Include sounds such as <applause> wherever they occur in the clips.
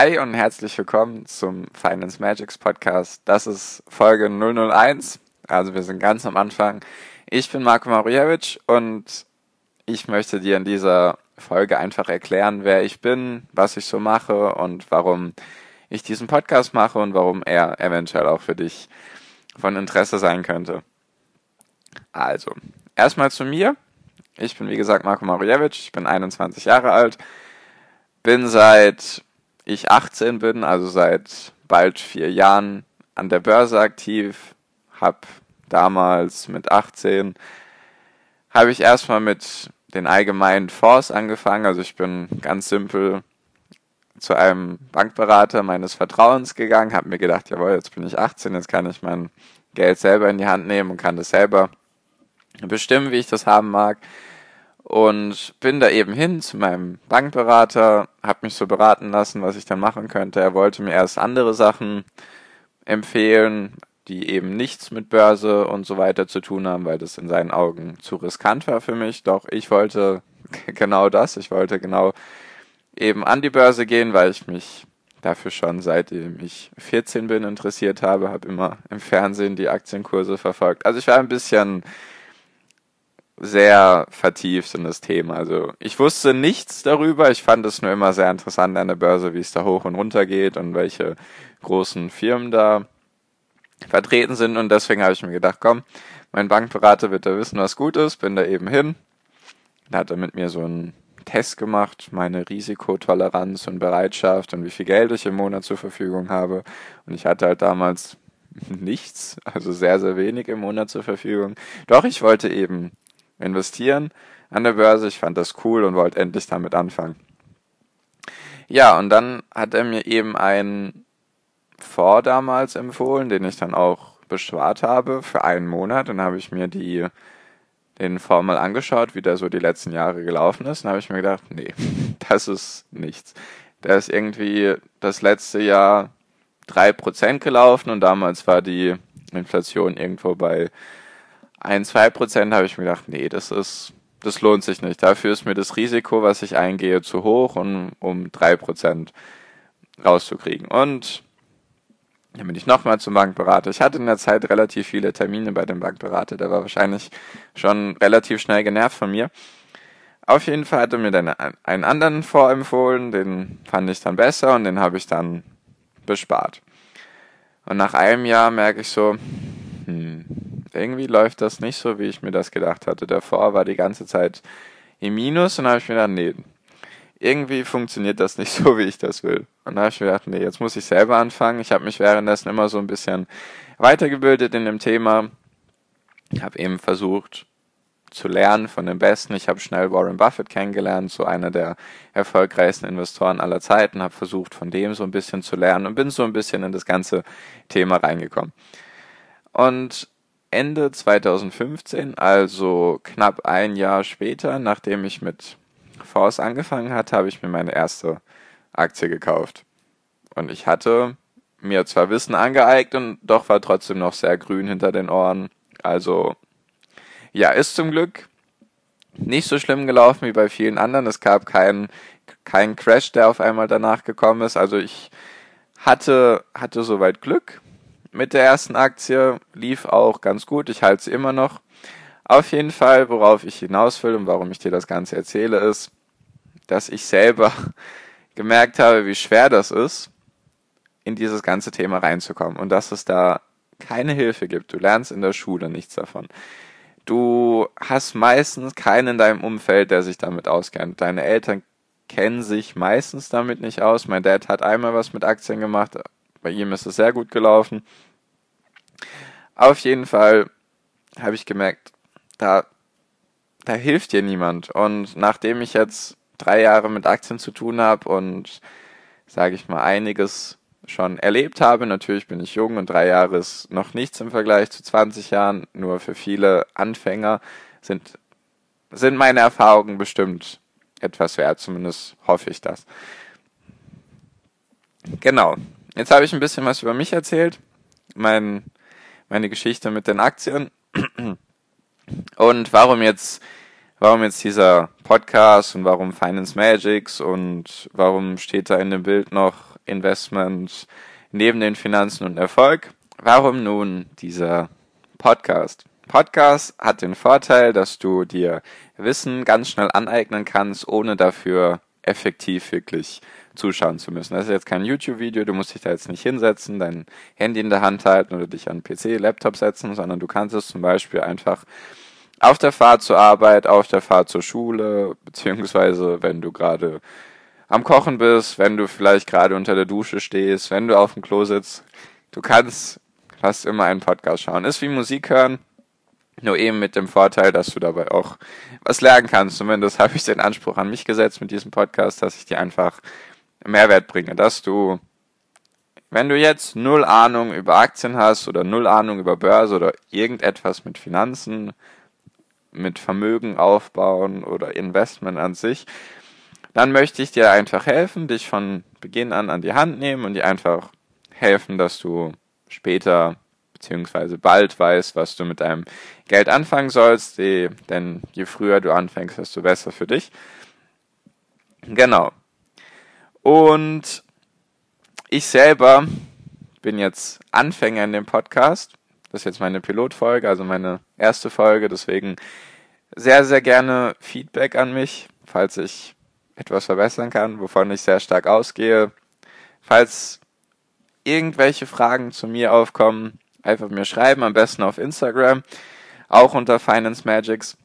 Hi und herzlich willkommen zum Finance Magics Podcast. Das ist Folge 001. Also wir sind ganz am Anfang. Ich bin Marco Mariewicz und ich möchte dir in dieser Folge einfach erklären, wer ich bin, was ich so mache und warum ich diesen Podcast mache und warum er eventuell auch für dich von Interesse sein könnte. Also, erstmal zu mir. Ich bin wie gesagt Marco Mariewicz, ich bin 21 Jahre alt, bin seit ich 18 bin, also seit bald vier Jahren an der Börse aktiv, habe damals mit 18 habe ich erstmal mit den allgemeinen Fonds angefangen. Also ich bin ganz simpel zu einem Bankberater meines Vertrauens gegangen, habe mir gedacht, jawohl, jetzt bin ich 18, jetzt kann ich mein Geld selber in die Hand nehmen und kann das selber bestimmen, wie ich das haben mag und bin da eben hin zu meinem Bankberater, habe mich so beraten lassen, was ich dann machen könnte. Er wollte mir erst andere Sachen empfehlen, die eben nichts mit Börse und so weiter zu tun haben, weil das in seinen Augen zu riskant war für mich. Doch ich wollte <laughs> genau das. Ich wollte genau eben an die Börse gehen, weil ich mich dafür schon seitdem ich 14 bin interessiert habe, habe immer im Fernsehen die Aktienkurse verfolgt. Also ich war ein bisschen sehr vertieft in das Thema. Also ich wusste nichts darüber. Ich fand es nur immer sehr interessant an der Börse, wie es da hoch und runter geht und welche großen Firmen da vertreten sind. Und deswegen habe ich mir gedacht, komm, mein Bankberater wird da wissen, was gut ist. Bin da eben hin. Da hat er mit mir so einen Test gemacht, meine Risikotoleranz und Bereitschaft und wie viel Geld ich im Monat zur Verfügung habe. Und ich hatte halt damals <laughs> nichts, also sehr, sehr wenig im Monat zur Verfügung. Doch ich wollte eben investieren an der Börse. Ich fand das cool und wollte endlich damit anfangen. Ja, und dann hat er mir eben einen Fonds damals empfohlen, den ich dann auch bespart habe für einen Monat. Dann habe ich mir die, den Fonds mal angeschaut, wie der so die letzten Jahre gelaufen ist. Dann habe ich mir gedacht, nee, <laughs> das ist nichts. Der ist irgendwie das letzte Jahr drei Prozent gelaufen und damals war die Inflation irgendwo bei ein, zwei Prozent habe ich mir gedacht, nee, das ist, das lohnt sich nicht. Dafür ist mir das Risiko, was ich eingehe, zu hoch, um, um drei Prozent rauszukriegen. Und dann bin ich nochmal zum Bankberater. Ich hatte in der Zeit relativ viele Termine bei dem Bankberater. Der war wahrscheinlich schon relativ schnell genervt von mir. Auf jeden Fall hat er mir dann einen anderen vorempfohlen. Den fand ich dann besser und den habe ich dann bespart. Und nach einem Jahr merke ich so, hm, irgendwie läuft das nicht so, wie ich mir das gedacht hatte. Davor war die ganze Zeit im Minus und habe ich mir gedacht, nee, irgendwie funktioniert das nicht <laughs> so, wie ich das will. Und dann habe ich mir gedacht, nee, jetzt muss ich selber anfangen. Ich habe mich währenddessen immer so ein bisschen weitergebildet in dem Thema. Ich habe eben versucht zu lernen von den Besten. Ich habe schnell Warren Buffett kennengelernt, so einer der erfolgreichsten Investoren aller Zeiten, habe versucht von dem so ein bisschen zu lernen und bin so ein bisschen in das ganze Thema reingekommen. Und Ende 2015, also knapp ein Jahr später, nachdem ich mit Force angefangen hatte, habe ich mir meine erste Aktie gekauft. Und ich hatte mir zwar Wissen angeeignet, und doch war trotzdem noch sehr grün hinter den Ohren. Also, ja, ist zum Glück nicht so schlimm gelaufen wie bei vielen anderen. Es gab keinen keinen Crash, der auf einmal danach gekommen ist. Also ich hatte, hatte soweit Glück mit der ersten Aktie. Lief auch ganz gut. Ich halte sie immer noch. Auf jeden Fall, worauf ich hinaus will und warum ich dir das Ganze erzähle, ist, dass ich selber <laughs> gemerkt habe, wie schwer das ist, in dieses ganze Thema reinzukommen und dass es da keine Hilfe gibt. Du lernst in der Schule nichts davon. Du hast meistens keinen in deinem Umfeld, der sich damit auskennt. Deine Eltern kennen sich meistens damit nicht aus. Mein Dad hat einmal was mit Aktien gemacht. Bei ihm ist es sehr gut gelaufen. Auf jeden Fall habe ich gemerkt, da, da hilft dir niemand. Und nachdem ich jetzt drei Jahre mit Aktien zu tun habe und sage ich mal, einiges schon erlebt habe. Natürlich bin ich jung und drei Jahre ist noch nichts im Vergleich zu 20 Jahren. Nur für viele Anfänger sind, sind meine Erfahrungen bestimmt etwas wert. Zumindest hoffe ich das. Genau. Jetzt habe ich ein bisschen was über mich erzählt. Mein, meine Geschichte mit den Aktien. Und warum jetzt, warum jetzt dieser Podcast und warum Finance Magics und warum steht da in dem Bild noch Investment neben den Finanzen und Erfolg? Warum nun dieser Podcast? Podcast hat den Vorteil, dass du dir Wissen ganz schnell aneignen kannst, ohne dafür effektiv wirklich zuschauen zu müssen. Das ist jetzt kein YouTube-Video, du musst dich da jetzt nicht hinsetzen, dein Handy in der Hand halten oder dich an PC, Laptop setzen, sondern du kannst es zum Beispiel einfach auf der Fahrt zur Arbeit, auf der Fahrt zur Schule, beziehungsweise wenn du gerade am Kochen bist, wenn du vielleicht gerade unter der Dusche stehst, wenn du auf dem Klo sitzt. Du kannst fast immer einen Podcast schauen. Ist wie Musik hören, nur eben mit dem Vorteil, dass du dabei auch was lernen kannst. Zumindest <laughs> habe ich den Anspruch an mich gesetzt mit diesem Podcast, dass ich dir einfach Mehrwert bringe, dass du, wenn du jetzt null Ahnung über Aktien hast oder null Ahnung über Börse oder irgendetwas mit Finanzen, mit Vermögen aufbauen oder Investment an sich, dann möchte ich dir einfach helfen, dich von Beginn an an die Hand nehmen und dir einfach helfen, dass du später beziehungsweise bald weißt, was du mit deinem Geld anfangen sollst, denn je früher du anfängst, desto besser für dich. Genau. Und ich selber bin jetzt Anfänger in dem Podcast. Das ist jetzt meine Pilotfolge, also meine erste Folge. Deswegen sehr, sehr gerne Feedback an mich, falls ich etwas verbessern kann, wovon ich sehr stark ausgehe. Falls irgendwelche Fragen zu mir aufkommen, einfach mir schreiben, am besten auf Instagram, auch unter Finance Magics.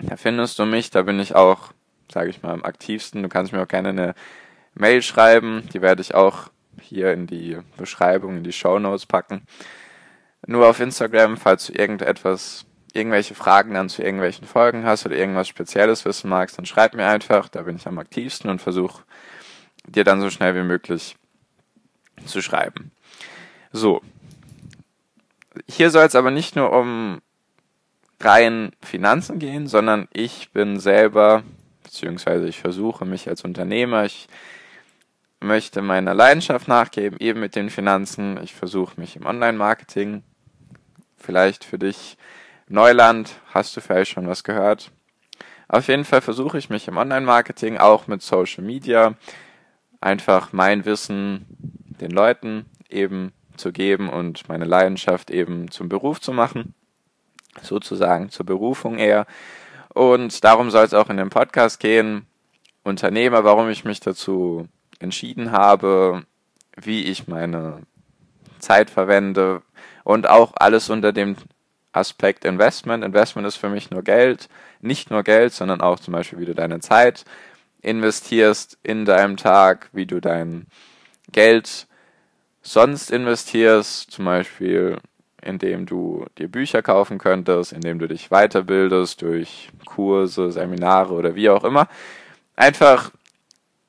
Da findest du mich, da bin ich auch, sage ich mal, am aktivsten. Du kannst mir auch gerne eine Mail schreiben, die werde ich auch hier in die Beschreibung, in die Show Notes packen. Nur auf Instagram, falls du irgendetwas, irgendwelche Fragen dann zu irgendwelchen Folgen hast oder irgendwas Spezielles wissen magst, dann schreib mir einfach, da bin ich am aktivsten und versuche dir dann so schnell wie möglich zu schreiben. So. Hier soll es aber nicht nur um rein Finanzen gehen, sondern ich bin selber, beziehungsweise ich versuche mich als Unternehmer, ich möchte meiner Leidenschaft nachgeben, eben mit den Finanzen. Ich versuche mich im Online-Marketing. Vielleicht für dich Neuland, hast du vielleicht schon was gehört. Auf jeden Fall versuche ich mich im Online-Marketing auch mit Social Media einfach mein Wissen den Leuten eben zu geben und meine Leidenschaft eben zum Beruf zu machen. Sozusagen zur Berufung eher. Und darum soll es auch in dem Podcast gehen. Unternehmer, warum ich mich dazu entschieden habe, wie ich meine Zeit verwende und auch alles unter dem Aspekt Investment. Investment ist für mich nur Geld, nicht nur Geld, sondern auch zum Beispiel, wie du deine Zeit investierst in deinem Tag, wie du dein Geld sonst investierst, zum Beispiel indem du dir Bücher kaufen könntest, indem du dich weiterbildest durch Kurse, Seminare oder wie auch immer. Einfach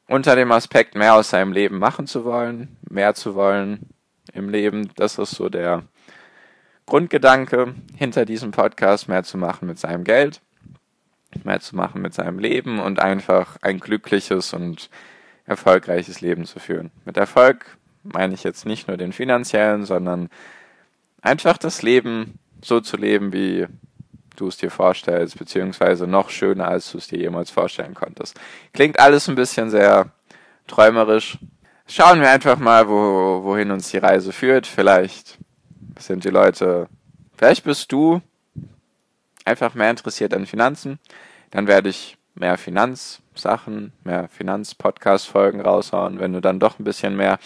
unter dem Aspekt, mehr aus seinem Leben machen zu wollen, mehr zu wollen im Leben. Das ist so der Grundgedanke hinter diesem Podcast, mehr zu machen mit seinem Geld, mehr zu machen mit seinem Leben und einfach ein glückliches und erfolgreiches Leben zu führen. Mit Erfolg meine ich jetzt nicht nur den finanziellen, sondern einfach das Leben so zu leben, wie du es dir vorstellst, beziehungsweise noch schöner, als du es dir jemals vorstellen konntest. Klingt alles ein bisschen sehr träumerisch. Schauen wir einfach mal, wo, wohin uns die Reise führt. Vielleicht sind die Leute, vielleicht bist du einfach mehr interessiert an Finanzen. Dann werde ich mehr Finanzsachen, mehr Finanz-Podcast-Folgen raushauen. Wenn du dann doch ein bisschen mehr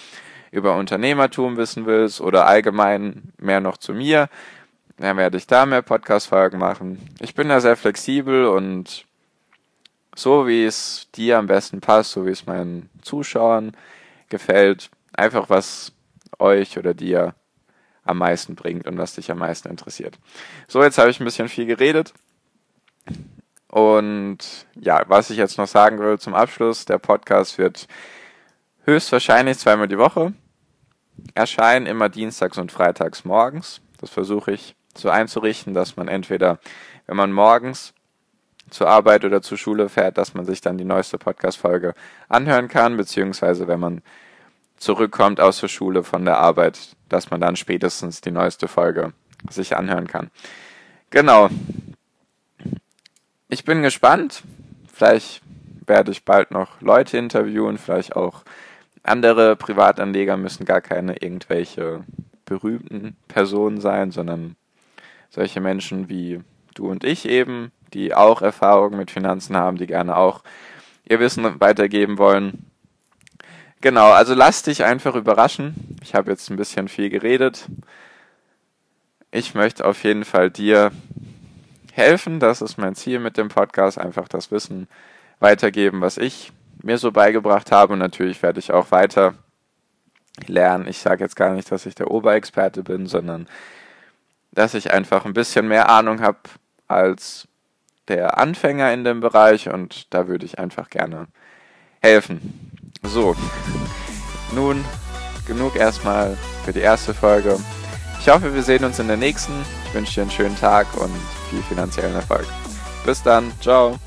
über Unternehmertum wissen willst oder allgemein mehr noch zu mir, dann werde ich da mehr Podcast-Folgen machen. Ich bin da sehr flexibel und so, wie es dir am besten passt, so wie es meinen Zuschauern gefällt. Einfach, was euch oder dir am meisten bringt und was dich am meisten interessiert. So, jetzt habe ich ein bisschen viel geredet. Und ja, was ich jetzt noch sagen will zum Abschluss, der Podcast wird höchstwahrscheinlich zweimal die Woche erscheinen, immer dienstags und freitags morgens. Das versuche ich so einzurichten, dass man entweder, wenn man morgens zur Arbeit oder zur Schule fährt, dass man sich dann die neueste Podcast-Folge anhören kann, beziehungsweise wenn man zurückkommt aus der Schule von der Arbeit, dass man dann spätestens die neueste Folge sich anhören kann. Genau. Ich bin gespannt. Vielleicht werde ich bald noch Leute interviewen, vielleicht auch andere Privatanleger müssen gar keine irgendwelche berühmten Personen sein, sondern solche Menschen wie du und ich eben, die auch Erfahrungen mit Finanzen haben, die gerne auch ihr Wissen weitergeben wollen. Genau, also lass dich einfach überraschen. Ich habe jetzt ein bisschen viel geredet. Ich möchte auf jeden Fall dir helfen. Das ist mein Ziel mit dem Podcast, einfach das Wissen weitergeben, was ich mir so beigebracht habe. Und natürlich werde ich auch weiter lernen. Ich sage jetzt gar nicht, dass ich der Oberexperte bin, sondern dass ich einfach ein bisschen mehr Ahnung habe als der Anfänger in dem Bereich und da würde ich einfach gerne helfen. So, nun genug erstmal für die erste Folge. Ich hoffe, wir sehen uns in der nächsten. Ich wünsche dir einen schönen Tag und viel finanziellen Erfolg. Bis dann, ciao.